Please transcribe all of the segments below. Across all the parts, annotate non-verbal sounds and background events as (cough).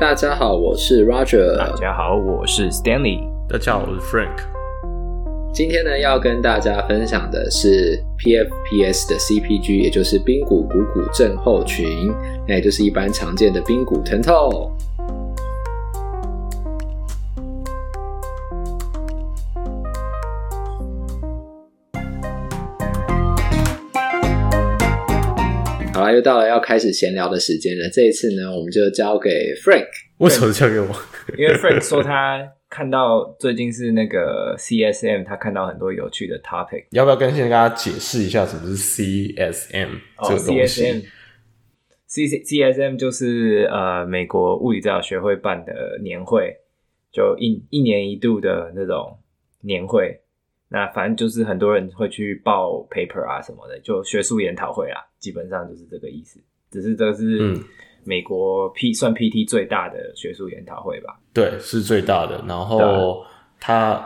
大家好，我是 Roger。大家好，我是 Stanley。大家好，我是 Frank。今天呢，要跟大家分享的是 PFPS 的 CPG，也就是髌骨股骨症候群，那也就是一般常见的髌骨疼痛。好，又到了要开始闲聊的时间了。这一次呢，我们就交给 Frank。为什么交给我？(laughs) 因为 Frank 说他看到最近是那个 CSM，他看到很多有趣的 topic。要不要跟先跟大家解释一下什么是 CSM 这个东西？C CSM 就是呃美国物理治疗学会办的年会，就一一年一度的那种年会。那反正就是很多人会去报 paper 啊什么的，就学术研讨会啊，基本上就是这个意思。只是这是美国 P 算 PT 最大的学术研讨会吧？对，是最大的。然后它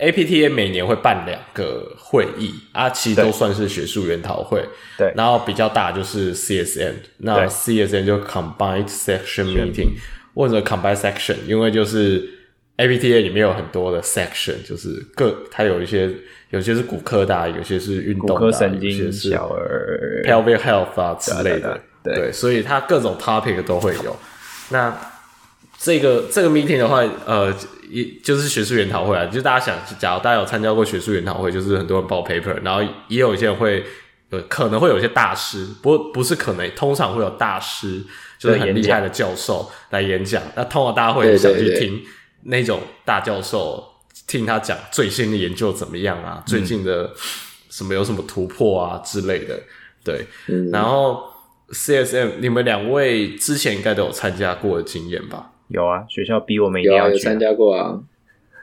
APTA 每年会办两个会议啊，其实都算是学术研讨会。对，然后比较大就是 CSM，那 CSM 就 Combined Section Meeting 或者 Combined Section，因为就是。APTA 里面有很多的 section，就是各它有一些，有些是骨科的，有些是运动的，骨科神经有些是小儿 pelvic health 啊之类的，对，所以它各种 topic 都会有。那这个这个 meeting 的话，呃，一就是学术研讨会啊，就大家想，假如大家有参加过学术研讨会，就是很多人报 paper，然后也有一些人会，呃，可能会有一些大师，不不是可能，通常会有大师，就是很厉害的教授来演讲。那通常大家会很想去听。那种大教授听他讲最新的研究怎么样啊？嗯、最近的什么有什么突破啊之类的，对。嗯、然后 CSM，你们两位之前应该都有参加过的经验吧？有啊，学校逼我们一定要去、啊。有参、啊、加过啊。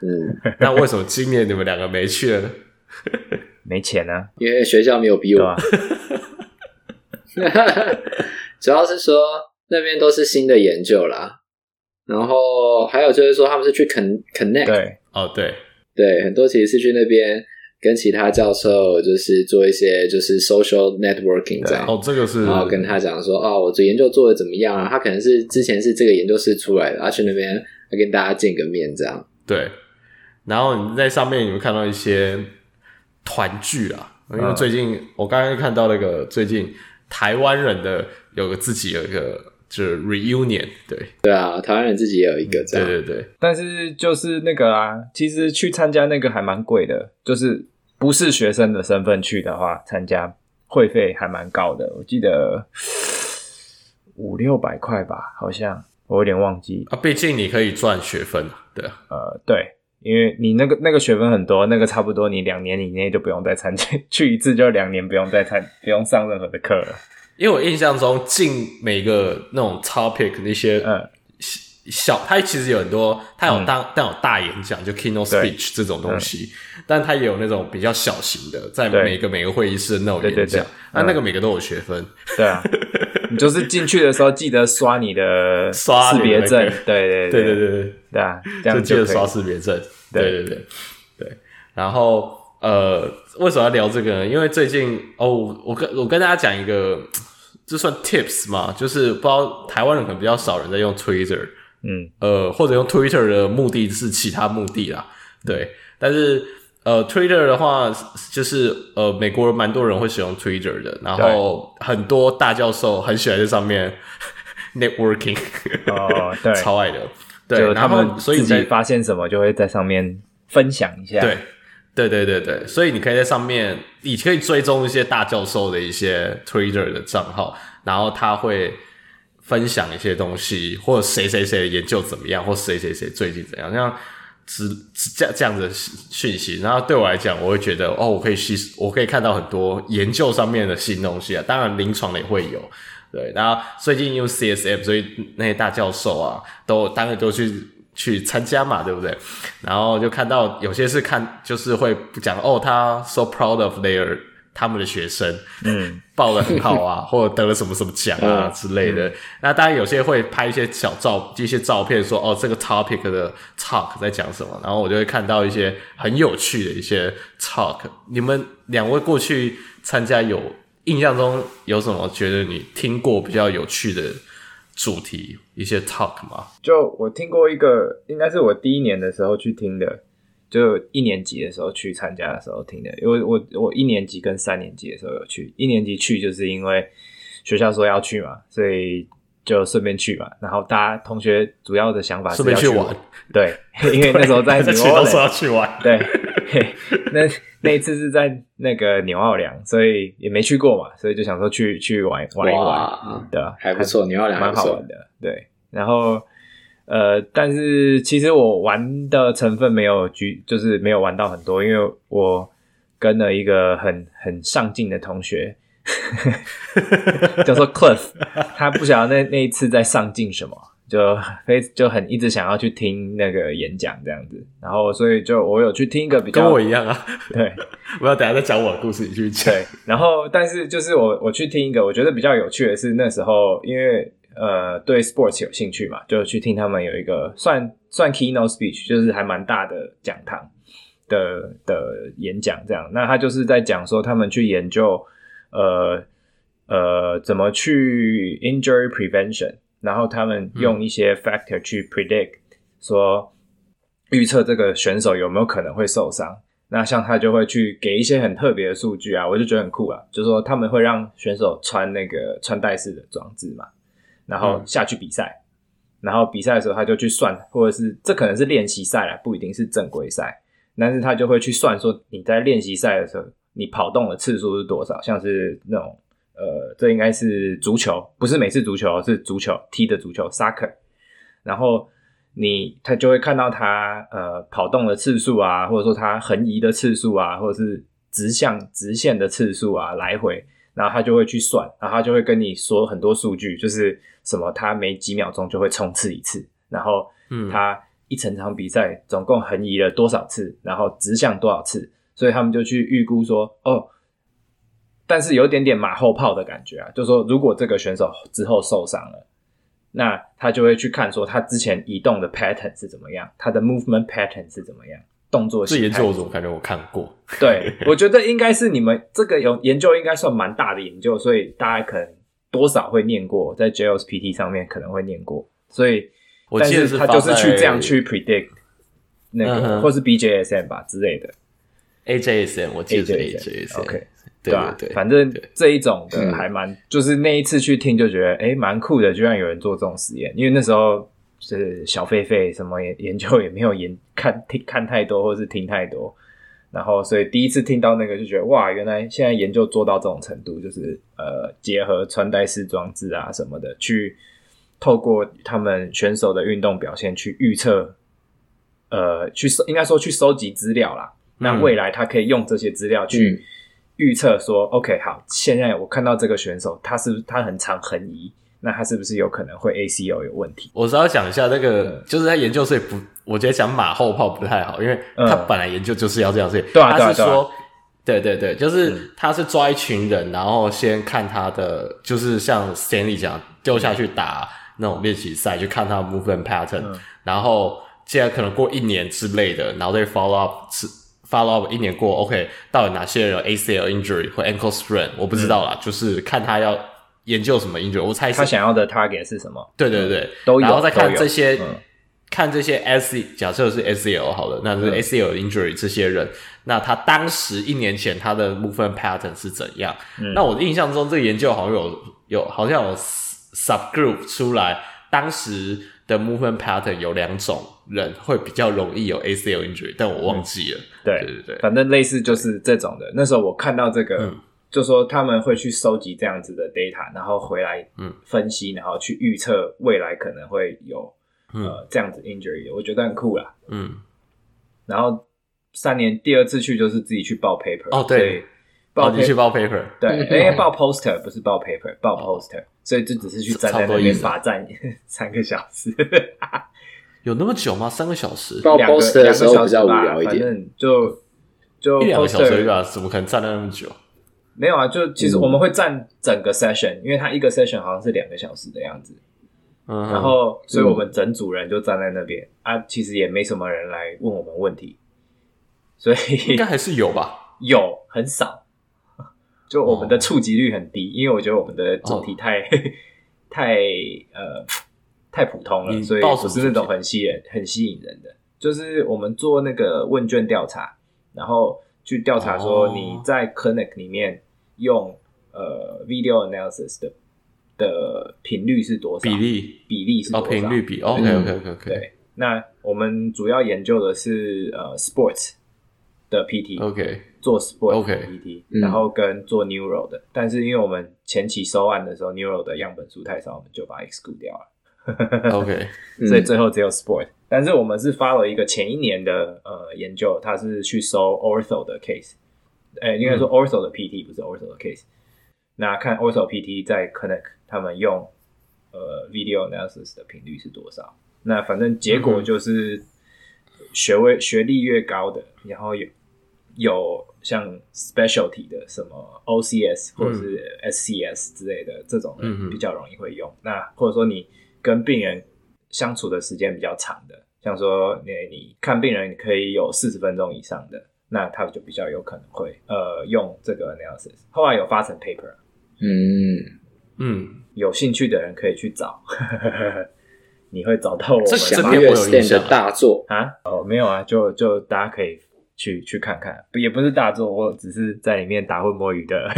嗯，(laughs) 那为什么今年你们两个没去呢？(laughs) 没钱啊，因为学校没有逼我。啊、(laughs) 主要是说那边都是新的研究啦。然后还有就是说，他们是去 con connect，对，哦，对，对，很多其实是去那边跟其他教授，就是做一些就是 social networking 这样。哦，这个是，然后跟他讲说，哦，我这研究做的怎么样啊？他可能是之前是这个研究室出来的，他去那边来跟大家见个面这样。对，然后你在上面你会看到一些团聚啊，因为最近、嗯、我刚刚看到那个最近台湾人的有个自己有一个。就是 reunion，对对啊，台湾人自己也有一个这样，对对对。但是就是那个啊，其实去参加那个还蛮贵的，就是不是学生的身份去的话，参加会费还蛮高的，我记得五六百块吧，好像我有点忘记啊。毕竟你可以赚学分，对，呃，对，因为你那个那个学分很多，那个差不多你两年以内就不用再参加，(laughs) 去一次就两年不用再参，不用上任何的课了。因为我印象中进每个那种 topic 那些小，它其实有很多，它有当但有大演讲，就 keynote speech 这种东西，但它也有那种比较小型的，在每个每个会议室的那种演讲，那那个每个都有学分。对啊，(laughs) 你就是进去的时候记得刷你的刷识别证，对对对。对对对对。啊，这样就记得刷识别证，对。对对对，然后呃，为什么要聊这个呢？因为最近哦，我跟我跟大家讲一个。这算 tips 吗？就是不知道台湾人可能比较少人在用 Twitter，嗯，呃，或者用 Twitter 的目的是其他目的啦，对。但是呃，Twitter 的话，就是呃，美国人蛮多人会使用 Twitter 的，然后很多大教授很喜欢在上面 (laughs) networking，哦，对，(laughs) 超爱的，对。就他们所以自己发现什么就会在上面分享一下，对。对对对对，所以你可以在上面，你可以追踪一些大教授的一些 Twitter 的账号，然后他会分享一些东西，或者谁谁谁研究怎么样，或谁谁谁最近怎样，像只这这样的讯息。然后对我来讲，我会觉得哦，我可以吸，我可以看到很多研究上面的新东西啊。当然，临床的也会有。对，然后最近用 CSM，所以那些大教授啊，都当然都去。去参加嘛，对不对？然后就看到有些是看，就是会讲哦，他 so proud of their 他们的学生，嗯，报的很好啊，(laughs) 或者得了什么什么奖啊之类的。嗯、那当然有些会拍一些小照，一些照片说哦，这个 topic 的 talk 在讲什么。然后我就会看到一些很有趣的一些 talk。你们两位过去参加有印象中有什么觉得你听过比较有趣的主题一些 talk 吗？就我听过一个，应该是我第一年的时候去听的，就一年级的时候去参加的时候听的，因为我我一年级跟三年级的时候有去，一年级去就是因为学校说要去嘛，所以。就顺便去嘛，然后大家同学主要的想法是要去玩，对，(laughs) 因为那时候在纽奥说要去玩，对，(laughs) 那那一次是在那个纽奥良，所以也没去过嘛，所以就想说去去玩玩一玩，对，还不错，纽奥良蛮好玩的，对，然后呃，但是其实我玩的成分没有局，就是没有玩到很多，因为我跟了一个很很上进的同学。(laughs) 叫做 (laughs) Cliff，他不晓得那那一次在上进什么，就非就很一直想要去听那个演讲这样子，然后所以就我有去听一个比较跟我一样啊，对，(laughs) 我要等下再讲我的故事，你去讲。对，然后但是就是我我去听一个，我觉得比较有趣的是那时候因为呃对 sports 有兴趣嘛，就去听他们有一个算算 keynote speech，就是还蛮大的讲堂的的演讲这样，那他就是在讲说他们去研究。呃呃，怎么去 injury prevention？然后他们用一些 factor 去 predict，说预测这个选手有没有可能会受伤。那像他就会去给一些很特别的数据啊，我就觉得很酷啊。就是说他们会让选手穿那个穿戴式的装置嘛，然后下去比赛，然后比赛的时候他就去算，或者是这可能是练习赛啦，不一定是正规赛，但是他就会去算说你在练习赛的时候。你跑动的次数是多少？像是那种，呃，这应该是足球，不是美式足球，是足球踢的足球，soccer。然后你他就会看到他呃跑动的次数啊，或者说他横移的次数啊，或者是直向直线的次数啊，来回，然后他就会去算，然后他就会跟你说很多数据，就是什么他每几秒钟就会冲刺一次，然后嗯，他一整场比赛总共横移了多少次，然后直向多少次。所以他们就去预估说，哦，但是有点点马后炮的感觉啊，就是说如果这个选手之后受伤了，那他就会去看说他之前移动的 pattern 是怎么样，他的 movement pattern 是怎么样，动作是。这研究我怎么感觉我看过？对，我觉得应该是你们这个有研究，应该算蛮大的研究，所以大家可能多少会念过，在 JLPT 上面可能会念过，所以我记得是他就是去这样去 predict 那个，嗯、或是 BJSM 吧之类的。，AJSM 我记得 AJSM，OK，对吧？对，反正这一种的还蛮，就是那一次去听就觉得，哎蛮酷的，居然有人做这种实验。因为那时候是小狒狒，什么研研究也没有研看听看太多，或是听太多，然后所以第一次听到那个就觉得，哇，原来现在研究做到这种程度，就是呃，结合穿戴式装置啊什么的，去透过他们选手的运动表现去预测，呃，去应该说去收集资料啦。那未来他可以用这些资料去预测说、嗯、，OK，好，现在我看到这个选手，他是他很长横移，那他是不是有可能会 ACL 有问题？我是要讲一下那个，嗯、就是他研究，所以不，我觉得讲马后炮不太好，因为他本来研究就是要这样，所以他是说，对对对，就是他是抓一群人，然后先看他的，就是像 Stanley 讲，丢下去打那种练习赛，去看他的 movement pattern，、嗯、然后现在可能过一年之类的，然后再 follow up 是。Follow up 一年过，OK，到底哪些人有 ACL injury 或 ankle sprain？我不知道啦，嗯、就是看他要研究什么 injury。我猜他想要的 target 是什么？对对对，嗯、都有。然后再看这些，嗯、看这些 AC，假设是 ACL 好了，那就是 ACL injury 这些人，嗯、那他当时一年前他的 movement pattern 是怎样？嗯、那我的印象中，这个研究好像有有好像有 subgroup 出来，当时。的 movement pattern 有两种人会比较容易有 ACL injury，但我忘记了。嗯、对对对，反正类似就是这种的。那时候我看到这个，嗯、就说他们会去收集这样子的 data，然后回来嗯分析，嗯、然后去预测未来可能会有、嗯、呃这样子 injury，我觉得很酷啦。嗯，然后三年第二次去就是自己去报 paper。哦，对。报你去报 paper，对，(laughs) 因为报 poster 不是报 paper，报 poster，所以就只是去站在那边罚站 (laughs) 三个小时，有那么久吗？三个小时？报 poster 的时候比较无聊一点，反正就就一两个小时吧，怎么可能站在那么久？没有啊，就其实我们会站整个 session，因为它一个 session 好像是两个小时的样子，嗯，然后所以我们整组人就站在那边。啊，其实也没什么人来问我们问题，所以应该还是有吧，(laughs) 有很少。就我们的触及率很低，因为我觉得我们的主题太、哦、太 (laughs) 呃太普通了，所以不是那种很吸引很吸引人的。就是我们做那个问卷调查，然后去调查说你在 clinic 里面用呃 video analysis 的的频率是多少？比例比例是多少？频率比 OK OK OK OK。对，那我们主要研究的是呃 sports 的 PT OK 做 sports 的 PT，然后跟做 neural 的，但是因为我们前期收案的时候 neural 的样本数太少，我们就把它 exclude 掉了。(laughs) OK，(laughs) 所以最后只有 sport。但是我们是发了一个前一年的呃研究，它是去收 ortho 的 case，哎、欸，应该说 ortho 的 PT、嗯、不是 ortho 的 case。那看 ortho PT 在 connect 他们用呃 video analysis 的频率是多少？那反正结果就是学位学历越高的，然后有有像 specialty 的什么 OCS 或者是 SCS 之类的、嗯、这种人比较容易会用。那或者说你跟病人。相处的时间比较长的，像说你你看病人，你可以有四十分钟以上的，那他就比较有可能会呃用这个 analysis。后来有发成 paper，嗯。嗯，有兴趣的人可以去找，(laughs) 你会找到我们这这篇我有印象的大作。啊？哦，没有啊，就就大家可以去去看看，也不是大作，我只是在里面打混摸鱼的。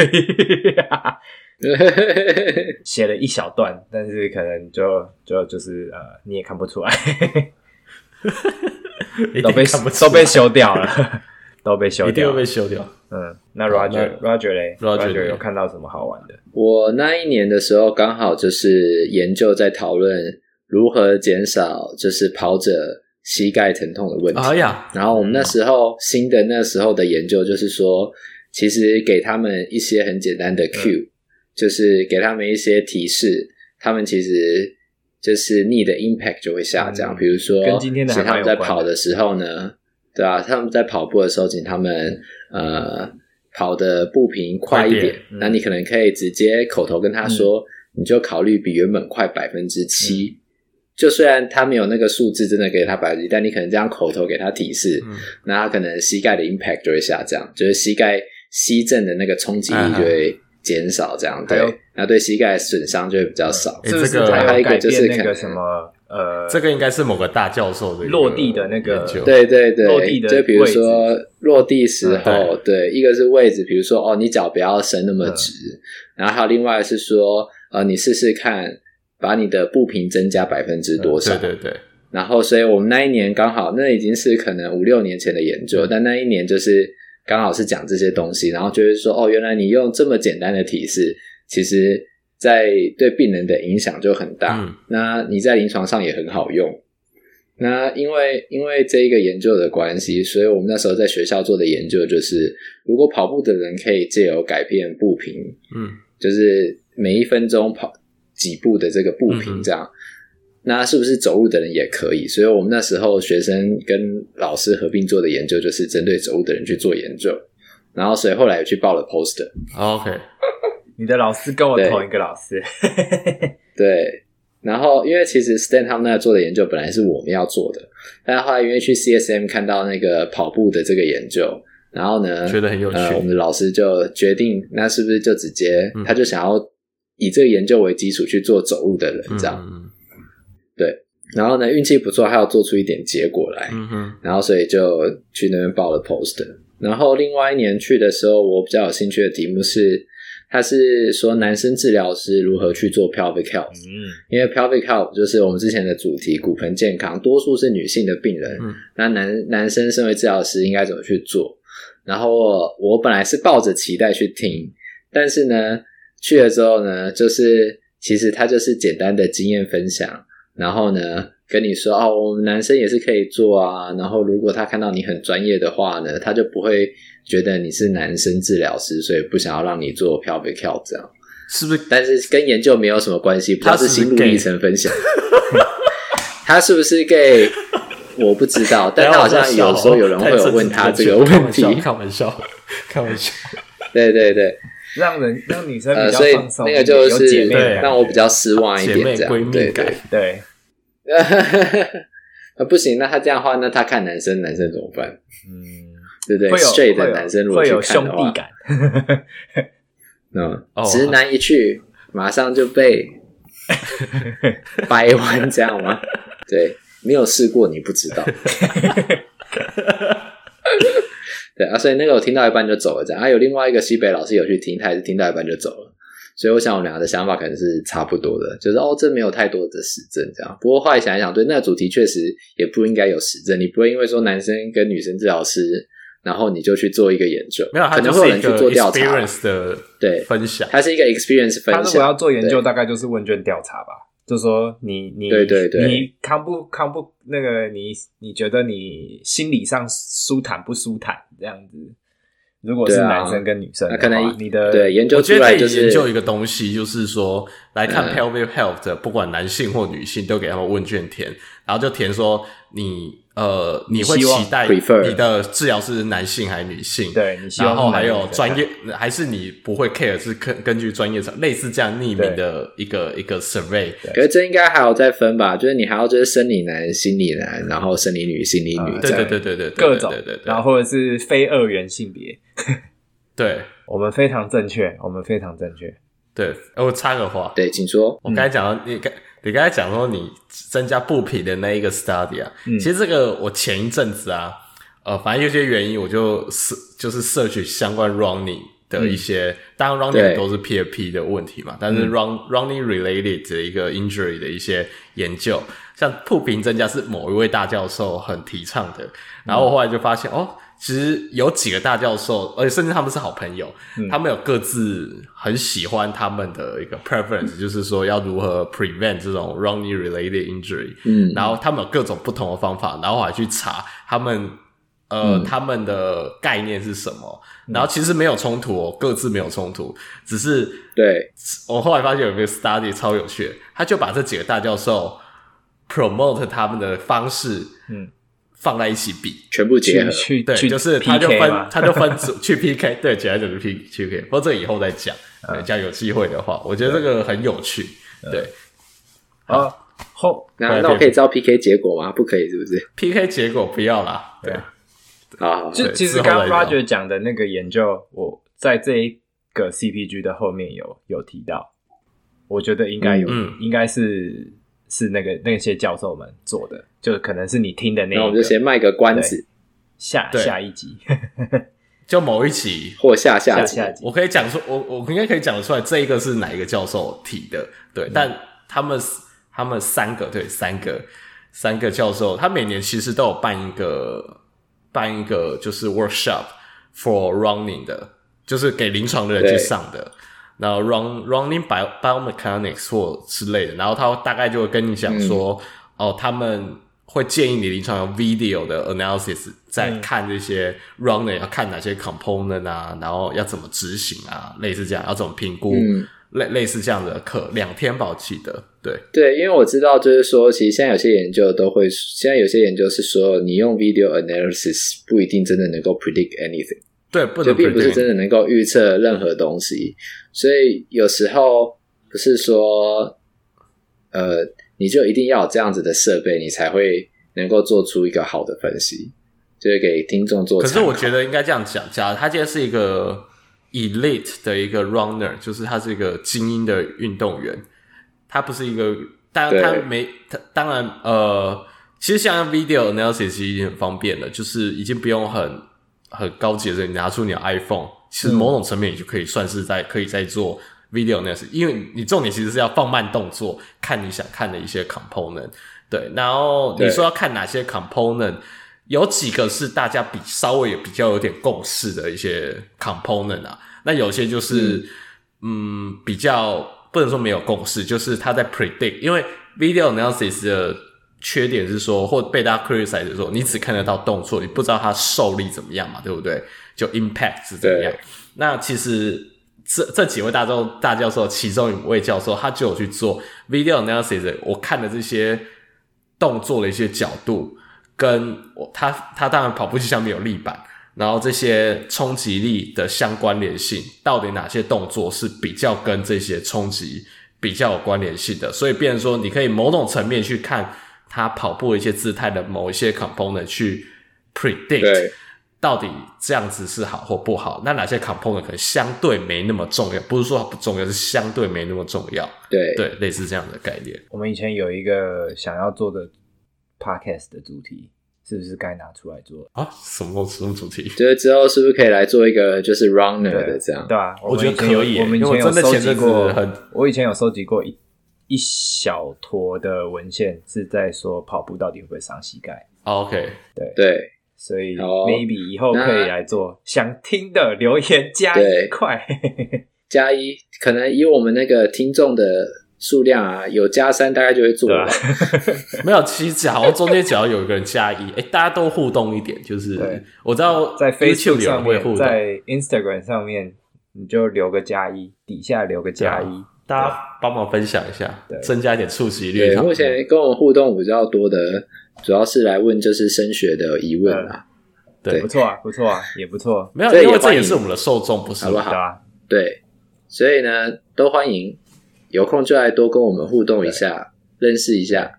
(laughs) 写了一小段，但是可能就就就是呃，你也看不出来，(laughs) 都被都被修掉了，都被修掉，一定会被修掉。嗯，那 Roger Roger 嘞，Roger 有看到什么好玩的？我那一年的时候，刚好就是研究在讨论如何减少就是跑者膝盖疼痛的问题。哎呀，然后我们那时候新的那时候的研究就是说，其实给他们一些很简单的 cue。就是给他们一些提示，他们其实就是 knee 的 impact 就会下降。嗯、比如说，跟今天的请他们在跑的时候呢，对啊，他们在跑步的时候，请他们呃跑的步频快一点。那你可能可以直接口头跟他说，嗯、你就考虑比原本快百分之七。嗯、就虽然他没有那个数字真的给他百分之七，但你可能这样口头给他提示，嗯、那他可能膝盖的 impact 就会下降，就是膝盖膝震的那个冲击力就会。减少这样对，那对膝盖损伤就会比较少。这个还有一个就是那个什么呃，这个应该是某个大教授的落地的那个，对对对，落地的就比如说落地时候，对，一个是位置，比如说哦，你脚不要伸那么直，然后还有另外是说呃，你试试看把你的步频增加百分之多少，对对对。然后，所以我们那一年刚好，那已经是可能五六年前的研究，但那一年就是。刚好是讲这些东西，然后就是说，哦，原来你用这么简单的提示，其实在对病人的影响就很大。嗯、那你在临床上也很好用。那因为因为这一个研究的关系，所以我们那时候在学校做的研究就是，如果跑步的人可以借由改变步频，嗯，就是每一分钟跑几步的这个步频这样。嗯那是不是走路的人也可以？所以我们那时候学生跟老师合并做的研究，就是针对走路的人去做研究。然后，所以后来也去报了 poster。你的老师跟我同一个老师。(laughs) 对，然后，因为其实 Stan 他们那做的研究本来是我们要做的，但后来因为去 CSM 看到那个跑步的这个研究，然后呢，觉得很有趣，呃，我们的老师就决定，那是不是就直接，嗯、他就想要以这个研究为基础去做走路的人，这样。嗯对，然后呢，运气不错，还要做出一点结果来，嗯，然后所以就去那边报了 post。然后另外一年去的时候，我比较有兴趣的题目是，他是说男生治疗师如何去做 pelvic health，嗯，因为 pelvic health 就是我们之前的主题，骨盆健康，多数是女性的病人，嗯，那男男生身为治疗师应该怎么去做？然后我，我本来是抱着期待去听，但是呢，去了之后呢，就是其实他就是简单的经验分享。然后呢，跟你说哦，我们男生也是可以做啊。然后如果他看到你很专业的话呢，他就不会觉得你是男生治疗师，所以不想要让你做 pelvic health 这样，是不是？但是跟研究没有什么关系，他是心路历程分享。(laughs) 他是不是 gay？我不知道，(laughs) 但他好像有时候有人会有问他这个问题。开玩笑，开玩笑。(laughs) 对对对，让人让女生比较放松，呃、那个就是让我比较失望一点，这样对对对。(laughs) 啊，不行，那他这样的话，那他看男生，男生怎么办？嗯，对不对？straight 的男生如果去看的话，会有兄弟感。嗯，(laughs) 直男一去，马上就被 (laughs) 掰弯这样吗？对，没有试过你不知道。对啊，所以那个我听到一半就走了，这样啊。有另外一个西北老师有去听，他也是听到一半就走了。所以我想我们两个的想法可能是差不多的，就是哦，这没有太多的实证这样。不过后来想一想，对那个主题确实也不应该有实证，你不会因为说男生跟女生治疗师，然后你就去做一个研究，没有，可能会有人去做调查的对分享，它是一个 experience 分享。他如果要做研究，大概就是问卷调查吧，就是说你你对对对，你康不康不那个你你觉得你心理上舒坦不舒坦这样子。如果是男生跟女生，那可能你的对研究出来就是研究一个东西，就是说来看 pelvic health 的，不管男性或女性，都给他们问卷填，然后就填说你。呃，你会期待你的治疗是男性还是女性？对，然后还有专业，还是你不会 care 是根根据专业上类似这样匿名的一个一个 survey。可是这应该还有再分吧？就是你还要就是生理男、心理男，然后生理女、心理女，对对对对对，各种，然后或者是非二元性别。(laughs) 对，我们非常正确，我们非常正确。对，我插个话，对，请说。我刚才讲到你刚。你刚才讲说你增加布匹的那一个 study 啊，嗯、其实这个我前一阵子啊，呃，反正有些原因，我就就是 search 相关 running 的一些，嗯、当然 running 都是 PFP 的问题嘛，但是 run running related 的一个 injury 的一些研究，像布匹增加是某一位大教授很提倡的，然后我后来就发现、嗯、哦。其实有几个大教授，而且甚至他们是好朋友，嗯、他们有各自很喜欢他们的一个 preference，、嗯、就是说要如何 prevent 这种 running related injury。嗯，然后他们有各种不同的方法，然后我还去查他们，呃，嗯、他们的概念是什么。然后其实没有冲突哦，各自没有冲突，只是对我后来发现有一个 study 超有趣，他就把这几个大教授 promote 他们的方式，嗯。放在一起比，全部结合，去对，就是他就分，(laughs) 他就分组去 PK，对，简单就是 P PK。不过这以后再讲，这样有机会的话，我觉得这个很有趣。对，好，后那那我可以知道 PK 结果吗？不可以，是不是？PK 结果不要啦。对，啊，就其实刚刚 Roger 讲的那个研究，我在这一个 CPG 的后面有有提到，我觉得应该有，应该是。是那个那些教授们做的，就可能是你听的那个。那我们就先卖个关子，下下一集，(laughs) 就某一集 (laughs) 或下下集，我可以讲出，我我应该可以讲得出来，这一个是哪一个教授提的，对。但他们他们三个，对，三个三个教授，他每年其实都有办一个办一个就是 workshop for running 的，就是给临床的人去上的。然后 run running bio biomechanics 或之类的，然后他大概就会跟你讲说，嗯、哦，他们会建议你临床用 video 的 analysis，在看这些 runner 要看哪些 component 啊，然后要怎么执行啊，类似这样，要怎么评估，嗯、类类似这样的课，两天保记的，对。对，因为我知道就是说，其实现在有些研究都会，现在有些研究是说，你用 video analysis 不一定真的能够 predict anything。对，不能就并不是真的能够预测任何东西，所以有时候不是说，呃，你就一定要有这样子的设备，你才会能够做出一个好的分析，就是给听众做。可是我觉得应该这样讲，假如他今天是一个 elite 的一个 runner，就是他是一个精英的运动员，他不是一个，当然他没，他当然呃，其实像 video analysis 已经很方便了，就是已经不用很。很高级的人，你拿出你的 iPhone，其实某种层面你就可以算是在可以在做 video analysis，因为你重点其实是要放慢动作，看你想看的一些 component。对，然后你说要看哪些 component，有几个是大家比稍微也比较有点共识的一些 component 啊。那有些就是嗯，嗯比较不能说没有共识，就是他在 predict，因为 video analysis 的。缺点是说，或被大家 criticize 的时候，你只看得到动作，你不知道它受力怎么样嘛，对不对？就 impact 是怎么样？那其实这这几位大教大教授，其中一位教授，他就有去做 video analysis。我看的这些动作的一些角度，跟我他他当然跑步机上面有立板，然后这些冲击力的相关联性，到底哪些动作是比较跟这些冲击比较有关联性的？所以，变成说，你可以某种层面去看。他跑步的一些姿态的某一些 component 去 predict 到底这样子是好或不好？那哪些 component 可能相对没那么重要？不是说它不重要，是相对没那么重要。对对，类似这样的概念。我们以前有一个想要做的 podcast 的主题，是不是该拿出来做啊？什么什么主题？就是之后是不是可以来做一个就是 runner 的这样？对啊，我觉得可以。我们以前有收集过，我以前有收集过一一小坨的文献，是在说跑步到底会不会伤膝盖。Oh, OK，对。对。所以 maybe 以后可以来做，想听的留言加一块，(laughs) 加一，可能以我们那个听众的数量啊，有加三大概就会做了。(laughs) 没有，其实只要中间只要有一个人加一，哎，大家都互动一点，就是我知道在 Facebook 上面，在 Instagram 上面，你就留个加一，底下留个加一，大家帮忙分享一下，增加一点触及率。对，目前跟我们互动比较多的。主要是来问就是升学的疑问啊，对，不错啊，不错啊，也不错。没有，因为这也是我们的受众，不是好不好？对，所以呢，都欢迎，有空就来多跟我们互动一下，认识一下。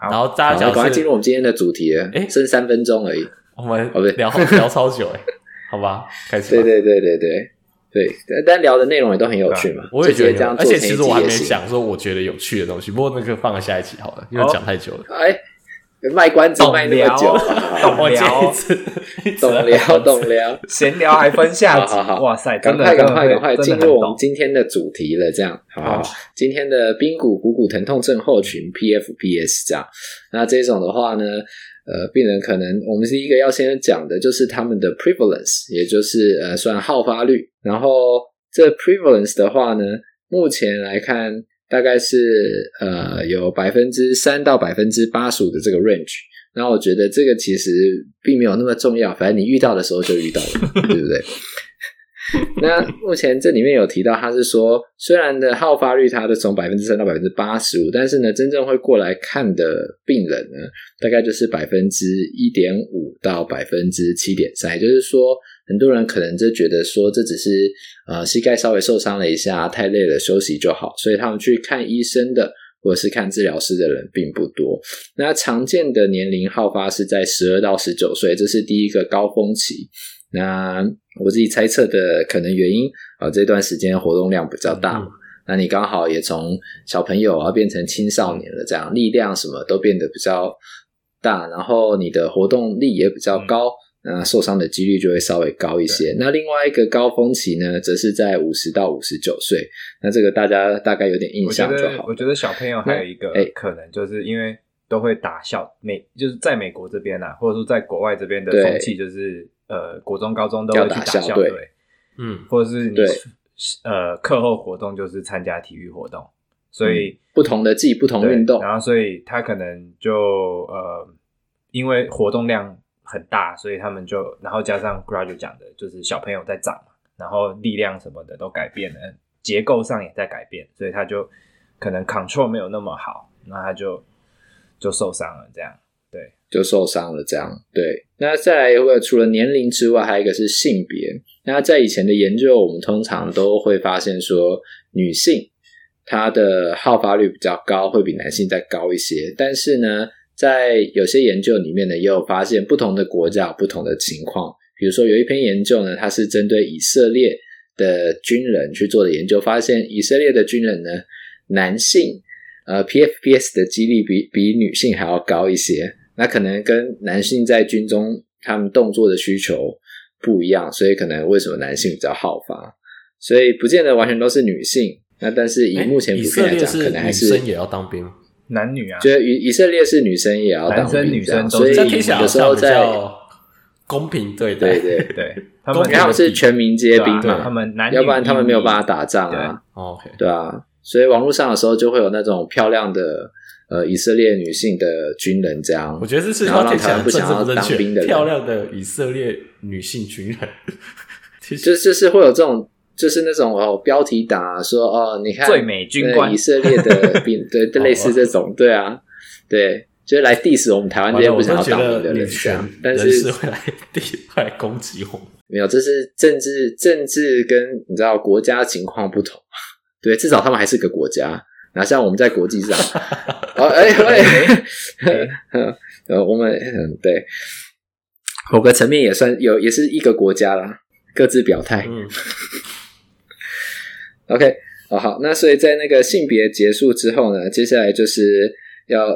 然后大家赶快进入我们今天的主题了，哎，剩三分钟而已。我们聊聊超久哎，好吧，开始。对对对对对对，但聊的内容也都很有趣嘛。我也觉得这样，而且其实我还没讲说我觉得有趣的东西，不过那个放在下一期好了，因为讲太久了。哎。卖关子卖那么久，(laughs) 懂聊，懂聊，懂聊，闲聊还分下集，好好好，哇塞，赶快赶快赶快进入我们今天的主题了，这样，好，今天的髌骨股骨疼痛症候群 PFPS 这样，那这种的话呢，呃，病人可能我们第一个要先讲的就是他们的 prevalence，也就是呃算好发率，然后这 prevalence 的话呢，目前来看。大概是呃有百分之三到百分之八十五的这个 range，那我觉得这个其实并没有那么重要，反正你遇到的时候就遇到了，(laughs) 对不对？(laughs) 那目前这里面有提到，他是说虽然的好发率它的从百分之三到百分之八十五，但是呢，真正会过来看的病人呢，大概就是百分之一点五到百分之七点三，也就是说。很多人可能就觉得说，这只是呃膝盖稍微受伤了一下，太累了，休息就好，所以他们去看医生的或者是看治疗师的人并不多。那常见的年龄好发是在十二到十九岁，这是第一个高峰期。那我自己猜测的可能原因啊、呃，这段时间活动量比较大嘛，嗯、那你刚好也从小朋友啊变成青少年了，这样力量什么都变得比较大，然后你的活动力也比较高。嗯那受伤的几率就会稍微高一些。那另外一个高峰期呢，则是在五十到五十九岁。那这个大家大概有点印象就好。我觉得小朋友还有一个可能，就是因为都会打校美，就是在美国这边啊，或者说在国外这边的风气，就是呃，国中、高中都会去打校队，嗯，或者是你呃课后活动就是参加体育活动，所以不同的季不同运动，然后所以他可能就呃，因为活动量。很大，所以他们就，然后加上 Graduate 讲的，就是小朋友在长嘛，然后力量什么的都改变了，结构上也在改变，所以他就可能 control 没有那么好，那他就就受伤了，这样，对，就受伤了，这样，对。那再来一个，除了年龄之外，还有一个是性别。那在以前的研究，我们通常都会发现说，女性她的好发率比较高，会比男性再高一些，但是呢。在有些研究里面呢，也有发现不同的国家有不同的情况。比如说，有一篇研究呢，它是针对以色列的军人去做的研究，发现以色列的军人呢，男性呃 PFPS 的几率比比女性还要高一些。那可能跟男性在军中他们动作的需求不一样，所以可能为什么男性比较好发？所以不见得完全都是女性。那但是以目前普遍来讲，可能还是女生也要当兵。男女啊，觉得以以色列是女生也要当兵，男生女生所以有时候在公平对待对对对，(laughs) 他们他们是全民皆兵嘛，他们男要不然他们没有办法打仗啊。OK，对啊，所以网络上的时候就会有那种漂亮的呃以色列女性的军人这样，我觉得这是然后让台湾不想要当兵的 (laughs) 漂亮的以色列女性军人，其实就是会有这种。就是那种哦，标题党啊，说哦，你看最美军官，以色列的兵，对，(laughs) 类似这种，对啊，对，就是来 diss 我们台湾这些不想要当兵的人，这样，但是是会来 diss 会来攻击我们，没有，这是政治，政治跟你知道国家情况不同，(laughs) 对，至少他们还是个国家，哪像我们在国际上，哦，哎 (laughs) 喂，呃，我们嗯，对。某个层面也算有，也是一个国家啦，各自表态。嗯、OK，哦好，那所以在那个性别结束之后呢，接下来就是要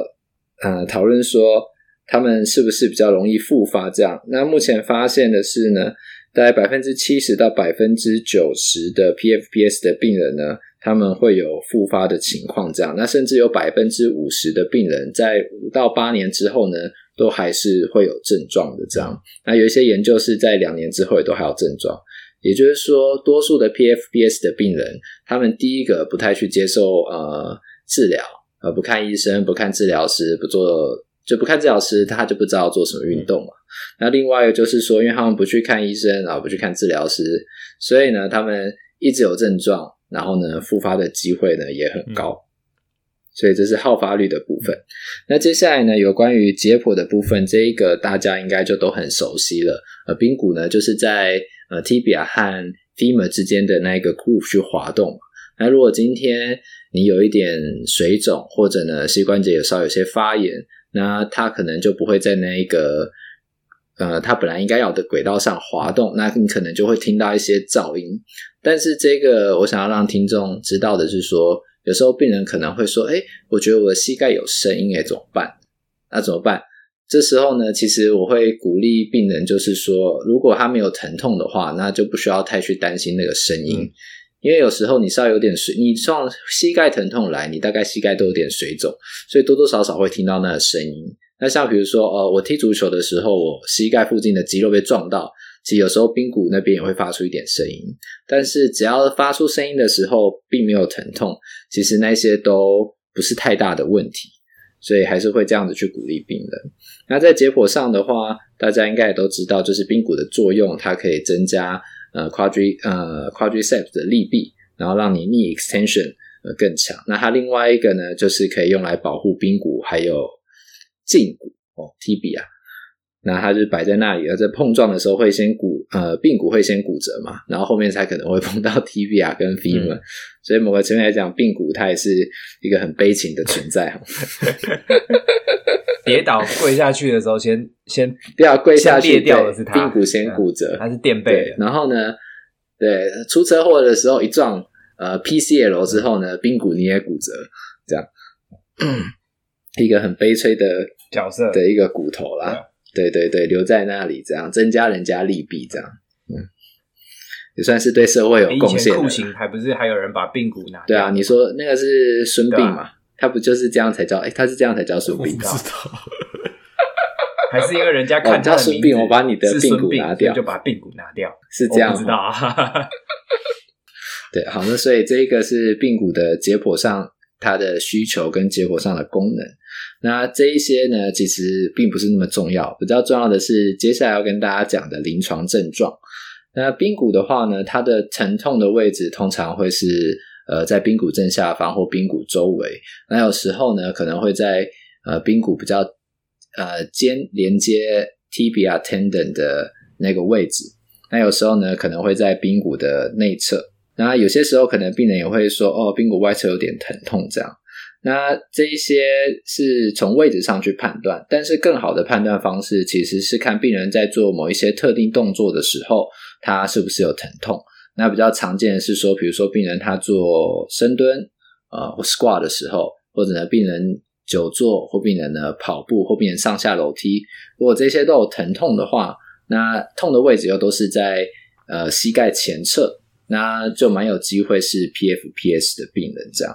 呃讨论说他们是不是比较容易复发这样。那目前发现的是呢，大概百分之七十到百分之九十的 PFPS 的病人呢，他们会有复发的情况这样。那甚至有百分之五十的病人在五到八年之后呢，都还是会有症状的，这样。那有一些研究是在两年之后也都还有症状，也就是说，多数的 PFPS 的病人，他们第一个不太去接受呃治疗，呃不看医生，不看治疗师，不做就不看治疗师，他就不知道做什么运动嘛。那另外就是说，因为他们不去看医生啊，不去看治疗师，所以呢，他们一直有症状，然后呢，复发的机会呢也很高。嗯所以这是好发率的部分。那接下来呢，有关于解剖的部分，这一个大家应该就都很熟悉了。呃，髌骨呢，就是在呃 tibia 和 femur 之间的那一个 groove 去滑动。那如果今天你有一点水肿，或者呢膝关节有稍有些发炎，那它可能就不会在那一个呃它本来应该要的轨道上滑动，那你可能就会听到一些噪音。但是这个我想要让听众知道的是说。有时候病人可能会说：“哎，我觉得我的膝盖有声音，哎，怎么办？那怎么办？”这时候呢，其实我会鼓励病人，就是说，如果他没有疼痛的话，那就不需要太去担心那个声音，因为有时候你稍微有点水，你从膝盖疼痛来，你大概膝盖都有点水肿，所以多多少少会听到那个声音。那像比如说，呃，我踢足球的时候，我膝盖附近的肌肉被撞到。其实有时候髌骨那边也会发出一点声音，但是只要发出声音的时候并没有疼痛，其实那些都不是太大的问题，所以还是会这样子去鼓励病人。那在解剖上的话，大家应该也都知道，就是髌骨的作用，它可以增加呃 quadri 呃 quadriceps 的力臂，然后让你 knextension 呃更强。那它另外一个呢，就是可以用来保护髌骨还有胫骨哦 tibia。那它就摆在那里，而在碰撞的时候会先骨呃髌骨会先骨折嘛，然后后面才可能会碰到 (laughs) tibia 跟 femur，嗯、所以某个层面来讲，髌骨它也是一个很悲情的存在。(laughs) 跌倒跪下去的时候先，先先 (laughs) 不要跪下去，裂掉的是它，髌骨先骨折，它是垫背的。然后呢，对，出车祸的时候一撞呃 PCL 之后呢，髌骨你也骨折，这样，嗯、一个很悲催的角色的一个骨头啦。对对对，留在那里，这样增加人家利弊，这样，嗯，也算是对社会有贡献。酷刑还不是还有人把髌骨拿掉？对啊，你说那个是孙膑嘛？啊、他不就是这样才叫？哎，他是这样才叫孙膑？不知道，(laughs) 还是因为人家看他的名字，我把你的髌骨拿掉，就把髌骨拿掉，是这样？不知道啊。(laughs) 对，好，那所以这一个是髌骨的解剖上它的需求跟解剖上的功能。那这一些呢，其实并不是那么重要。比较重要的是，接下来要跟大家讲的临床症状。那髌骨的话呢，它的疼痛的位置通常会是呃在髌骨正下方或髌骨周围。那有时候呢，可能会在呃髌骨比较呃肩连接 tibia tendon 的那个位置。那有时候呢，可能会在髌骨的内侧。那有些时候，可能病人也会说，哦，髌骨外侧有点疼痛这样。那这一些是从位置上去判断，但是更好的判断方式其实是看病人在做某一些特定动作的时候，他是不是有疼痛。那比较常见的是说，比如说病人他做深蹲，呃，或 squat 的时候，或者呢病人久坐，或病人呢跑步，或病人上下楼梯，如果这些都有疼痛的话，那痛的位置又都是在呃膝盖前侧，那就蛮有机会是 PFPS 的病人这样。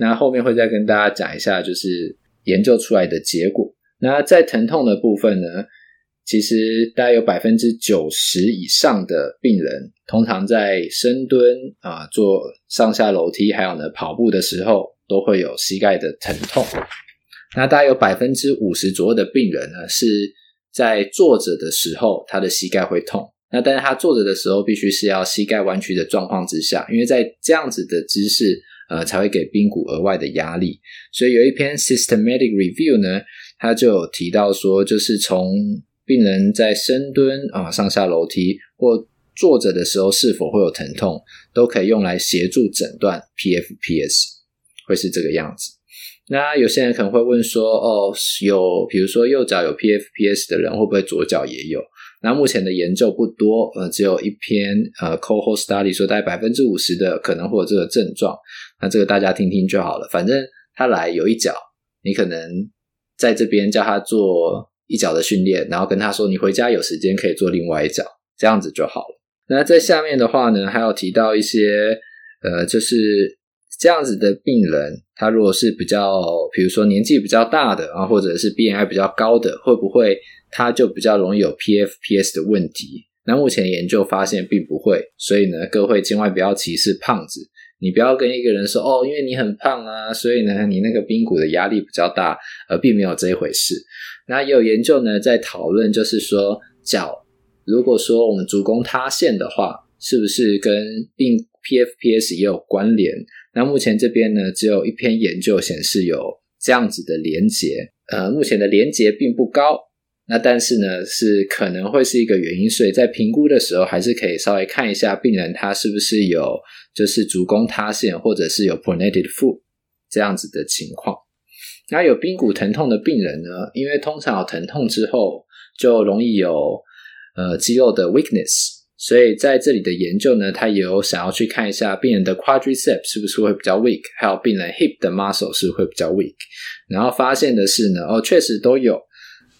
那后面会再跟大家讲一下，就是研究出来的结果。那在疼痛的部分呢，其实大概有百分之九十以上的病人，通常在深蹲啊、做上下楼梯，还有呢跑步的时候，都会有膝盖的疼痛。那大概有百分之五十左右的病人呢，是在坐着的时候，他的膝盖会痛。那但是他坐着的时候，必须是要膝盖弯曲的状况之下，因为在这样子的姿势。呃，才会给髌骨额外的压力，所以有一篇 systematic review 呢，它就有提到说，就是从病人在深蹲啊、上下楼梯或坐着的时候是否会有疼痛，都可以用来协助诊断 PFPS，会是这个样子。那有些人可能会问说，哦，有比如说右脚有 PFPS 的人，会不会左脚也有？那目前的研究不多，呃，只有一篇呃 cohort study 说大概百分之五十的可能会有这个症状。那这个大家听听就好了，反正他来有一脚，你可能在这边叫他做一脚的训练，然后跟他说你回家有时间可以做另外一脚，这样子就好了。那在下面的话呢，还有提到一些呃，就是。这样子的病人，他如果是比较，比如说年纪比较大的啊，或者是 BMI 比较高的，会不会他就比较容易有 PFPS 的问题？那目前研究发现并不会，所以呢，各位千万不要歧视胖子。你不要跟一个人说哦，因为你很胖啊，所以呢，你那个髌骨的压力比较大，而并没有这一回事。那也有研究呢在讨论，就是说脚，如果说我们足弓塌陷的话，是不是跟并 PFPS 也有关联？那目前这边呢，只有一篇研究显示有这样子的连结，呃，目前的连结并不高。那但是呢，是可能会是一个原因，所以在评估的时候，还是可以稍微看一下病人他是不是有就是足弓塌陷，或者是有 pronated foot 这样子的情况。那有髌骨疼痛的病人呢，因为通常有疼痛之后，就容易有呃肌肉的 weakness。所以在这里的研究呢，他也有想要去看一下病人的 quadriceps 是不是会比较 weak，还有病人 hip 的 muscle 是不是会比较 weak，然后发现的是呢，哦，确实都有。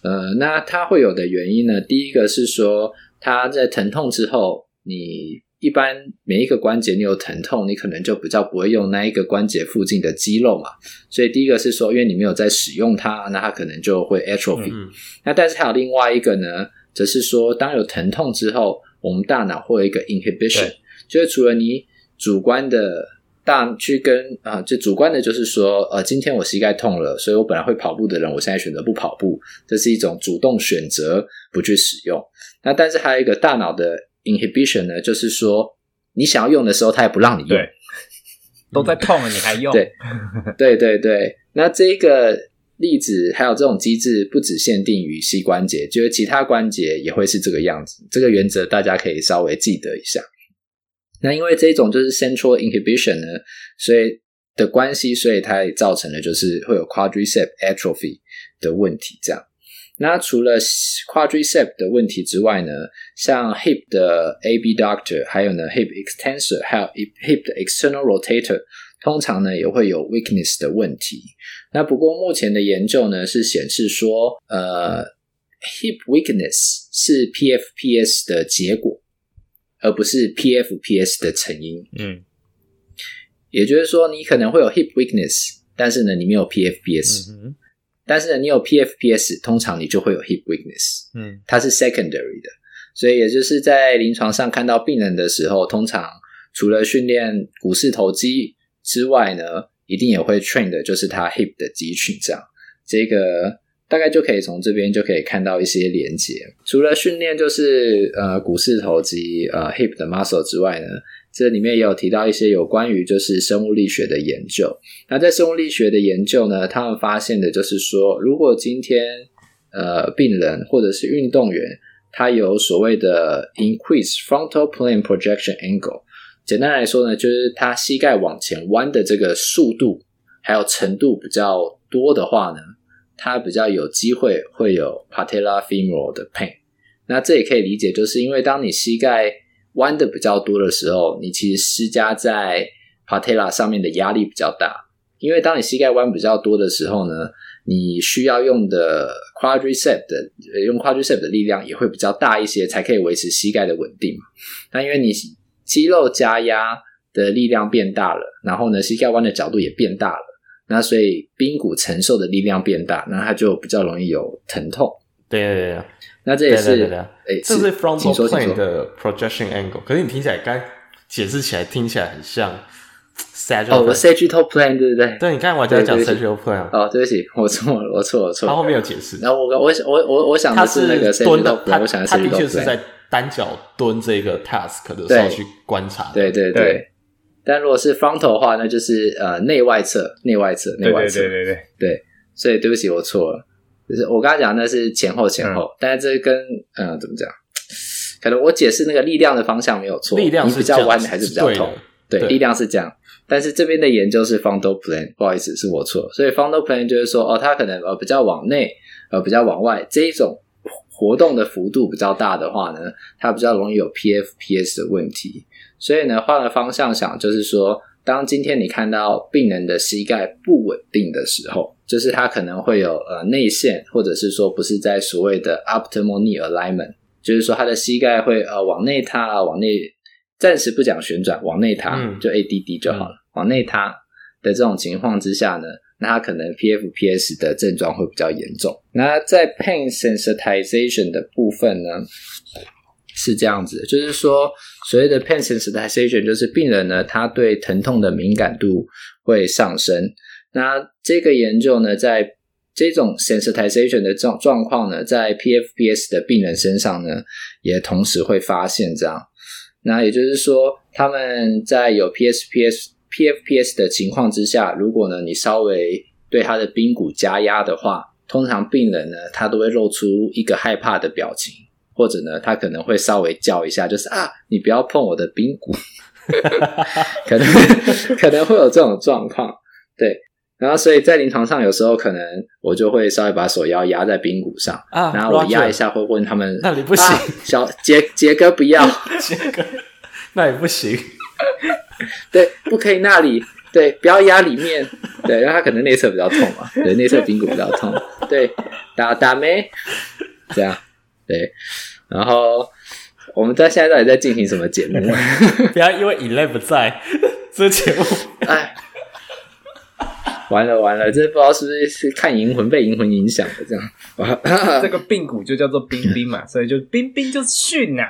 呃，那它会有的原因呢，第一个是说它在疼痛之后，你一般每一个关节你有疼痛，你可能就比较不会用那一个关节附近的肌肉嘛。所以第一个是说，因为你没有在使用它，那它可能就会 atrophy。那但是还有另外一个呢，则是说当有疼痛之后。我们大脑会有一个 inhibition，就是除了你主观的大去跟啊、呃，就主观的，就是说，呃，今天我膝盖痛了，所以我本来会跑步的人，我现在选择不跑步，这是一种主动选择不去使用。那但是还有一个大脑的 inhibition 呢，就是说你想要用的时候，它也不让你用，对，都在痛了，你还用？对，对对对。那这个。例子还有这种机制，不只限定于膝关节，就是其他关节也会是这个样子。这个原则大家可以稍微记得一下。那因为这种就是 central inhibition 呢，所以的关系，所以它也造成了就是会有 quadriceps atrophy 的问题。这样，那除了 quadriceps 的问题之外呢，像 hip 的 abductor，还有呢 hip extensor，还有 hip 的 external rotator。通常呢也会有 weakness 的问题。那不过目前的研究呢是显示说，呃，hip weakness 是 PFPS 的结果，而不是 PFPS 的成因。嗯，也就是说，你可能会有 hip weakness，但是呢你没有 PFPS。嗯。但是呢你有 PFPS，通常你就会有 hip weakness。嗯，它是 secondary 的。所以也就是在临床上看到病人的时候，通常除了训练股四头肌。之外呢，一定也会 train 的，就是他 hip 的肌群，这样，这个大概就可以从这边就可以看到一些连接。除了训练就是呃股四头肌呃 hip 的 muscle 之外呢，这里面也有提到一些有关于就是生物力学的研究。那在生物力学的研究呢，他们发现的就是说，如果今天呃病人或者是运动员，他有所谓的 increase frontal plane projection angle。简单来说呢，就是他膝盖往前弯的这个速度还有程度比较多的话呢，他比较有机会会有 patella femoral 的 pain。那这也可以理解，就是因为当你膝盖弯的比较多的时候，你其实施加在 patella 上面的压力比较大。因为当你膝盖弯比较多的时候呢，你需要用的 quadriceps 的用 quadriceps 的力量也会比较大一些，才可以维持膝盖的稳定嘛。那因为你肌肉加压的力量变大了，然后呢，膝盖弯的角度也变大了，那所以髌骨承受的力量变大，那它就比较容易有疼痛。对对对，那这也是，对对对诶这是 frontal plane 的 projection angle。可是你听起来，刚解释起来听起来很像 sagittal 哦，sagittal plane 对不对？对，你刚才我在讲 sagittal plane。哦，对不起，我错了，我错了，错了。他后面有解释。然后我我我我我想的是那个 sagittal plane，我想的是 sagittal plane。单脚蹲这个 task 的时候去观察，对对对，对。但如果是 frontal 的话，那就是呃内外侧、内外侧、内外侧，对对对对对，对。所以对不起，我错了。就是我刚才讲那是前后前后，嗯、但是这跟嗯、呃、怎么讲？可能我解释那个力量的方向没有错，力量是比较弯还是比较痛？对，对，力量是这样，但是这边的研究是 fundal plane，不好意思，是我错。所以 fundal plane 就是说，哦，它可能呃比较往内，呃比较往外这一种活动的幅度比较大的话呢，它比较容易有 PFPS 的问题。所以呢，换个方向想，就是说，当今天你看到病人的膝盖不稳定的时候，就是他可能会有呃内陷，或者是说不是在所谓的 optimal knee alignment，就是说他的膝盖会呃往内塌，往内暂时不讲旋转，往内塌、嗯、就 ADD 就好了，嗯、往内塌的这种情况之下呢，那他可能 PFPS 的症状会比较严重。那在 pain sensitization 的部分呢？是这样子，就是说，所谓的 pain sensitization，就是病人呢，他对疼痛的敏感度会上升。那这个研究呢，在这种 sensitization 的状状况呢，在 PFPS 的病人身上呢，也同时会发现这样。那也就是说，他们在有 PSPS、PFPS 的情况之下，如果呢，你稍微对他的髌骨加压的话，通常病人呢，他都会露出一个害怕的表情。或者呢，他可能会稍微叫一下，就是啊，你不要碰我的髌骨，(laughs) 可能可能会有这种状况，对。然后，所以在临床上，有时候可能我就会稍微把手腰压在髌骨上，啊，然后我压一下，会问他们，那你不行，啊、小杰杰哥不要，杰哥，那也不行，(laughs) 对，不可以那里，对，不要压里面，对，因为他可能内侧比较痛嘛，对，内侧髌骨比较痛，对，打打没，这样。对，然后我们在现在到底在进行什么节目？(laughs) 不要因为 Elaine 不在，这节目 (laughs) 哎，完了完了，这不知道是不是是看银魂被银魂影响的这样。(laughs) 这个髌骨就叫做冰冰嘛，所以就冰冰就是训呐。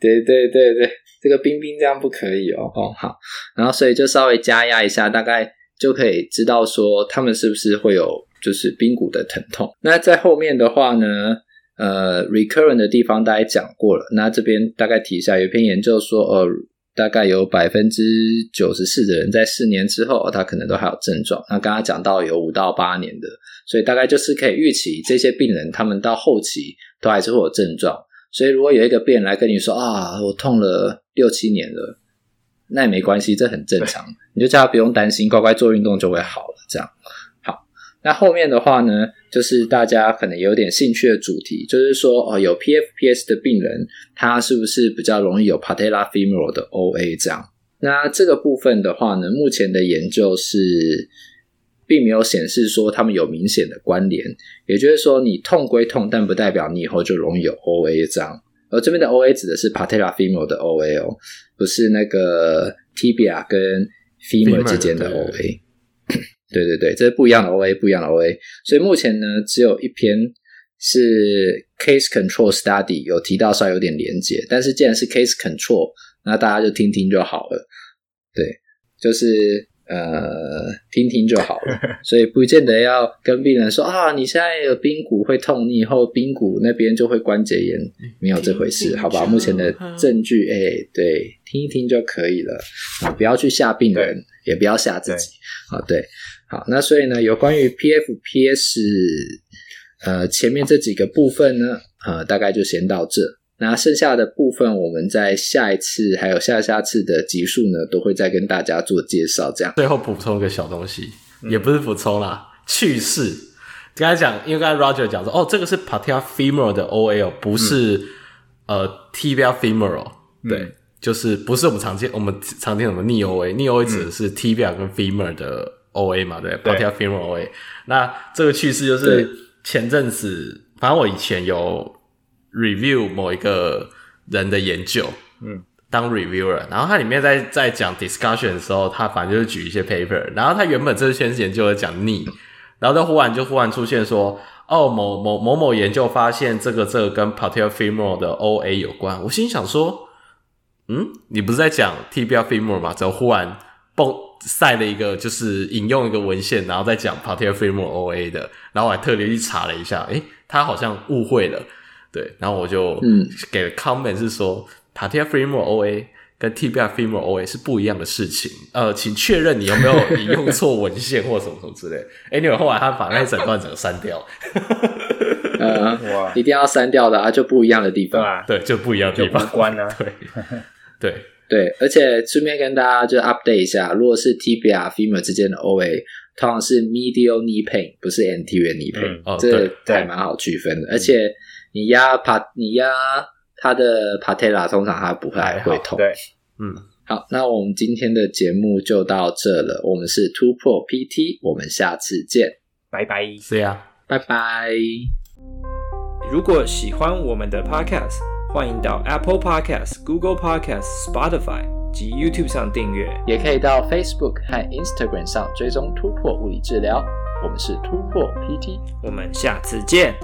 对对对对，这个冰冰这样不可以哦哦好，然后所以就稍微加压一下，大概就可以知道说他们是不是会有就是髌骨的疼痛。那在后面的话呢？呃，recurrent 的地方大家讲过了，那这边大概提一下，有一篇研究说，呃，大概有百分之九十四的人在四年之后，他可能都还有症状。那刚刚讲到有五到八年的，所以大概就是可以预期这些病人他们到后期都还是会有症状。所以如果有一个病人来跟你说啊，我痛了六七年了，那也没关系，这很正常，你就叫他不用担心，乖乖做运动就会好了，这样。那后面的话呢，就是大家可能有点兴趣的主题，就是说哦，有 PFPS 的病人，他是不是比较容易有 Patella femoral 的 OA 这样？那这个部分的话呢，目前的研究是并没有显示说他们有明显的关联，也就是说，你痛归痛，但不代表你以后就容易有 OA 这样。而这边的 OA 指的是 Patella femoral 的 OA 哦，不是那个 Tibia 跟 Femur 之间的 OA。对对对，这是不一样的 OA，不一样的 OA。所以目前呢，只有一篇是 case control study 有提到稍微有点连结，但是既然是 case control，那大家就听听就好了。对，就是呃听听就好了，(laughs) 所以不见得要跟病人说啊，你现在有髌骨会痛，你以后髌骨那边就会关节炎，没有这回事，好吧？目前的证据，哎，对，听一听就可以了，啊，不要去吓病人，也不要吓自己，啊，对。好，那所以呢，有关于 PFPS，呃，前面这几个部分呢，呃，大概就先到这。那剩下的部分，我们在下一次还有下下次的集数呢，都会再跟大家做介绍。这样，最后补充一个小东西，也不是补充啦，趣事。刚才讲，因为刚才 Roger 讲说，哦，这个是 Patella femoral 的 OA，不是、嗯、呃 Tibia femoral，对，嗯、就是不是我们常见我们常见什么 knee OA，knee OA 指的是 Tibia 跟 femur 的。O A 嘛，对 femoral O A。那这个趣事就是前阵子，反正我以前有 review 某一个人的研究，嗯，当 reviewer，然后他里面在在讲 discussion 的时候，他反正就是举一些 paper，然后他原本这篇研究在讲 knee，然后他忽然就忽然出现说，哦，某某某某研究发现这个这个跟 femoral 的 O A 有关，我心想说，嗯，你不是在讲 Tibia femoral 吗？怎么忽然蹦？晒了一个，就是引用一个文献，然后再讲 Patella femoral OA 的，然后我还特别去查了一下，诶，他好像误会了，对，然后我就嗯给了 comment 是说、嗯、Patella femoral OA 跟 Tibia femoral OA 是不一样的事情，呃，请确认你有没有引用错文献或什么什么之类。诶，因为后来他把那整段整个删掉，呃，哇，一定要删掉的啊，就不一样的地方，啊，对，就不一样的地方，关啊，(laughs) 对，对。对，而且顺便跟大家就 update 一下，如果是 tibia femur 之间的 OA，通常是 medial knee pain，不是 anterior knee pain，、嗯、这个还蛮好区分的。而且你压帕，你压它的 patella，通常它不会还会痛。对，嗯，好，那我们今天的节目就到这了。我们是突破 PT，我们下次见，拜拜。是呀，拜拜。如果喜欢我们的 podcast，欢迎到 Apple Podcast、Google Podcast、Spotify 及 YouTube 上订阅，也可以到 Facebook 和 Instagram 上追踪突破物理治疗。我们是突破 PT，我们下次见。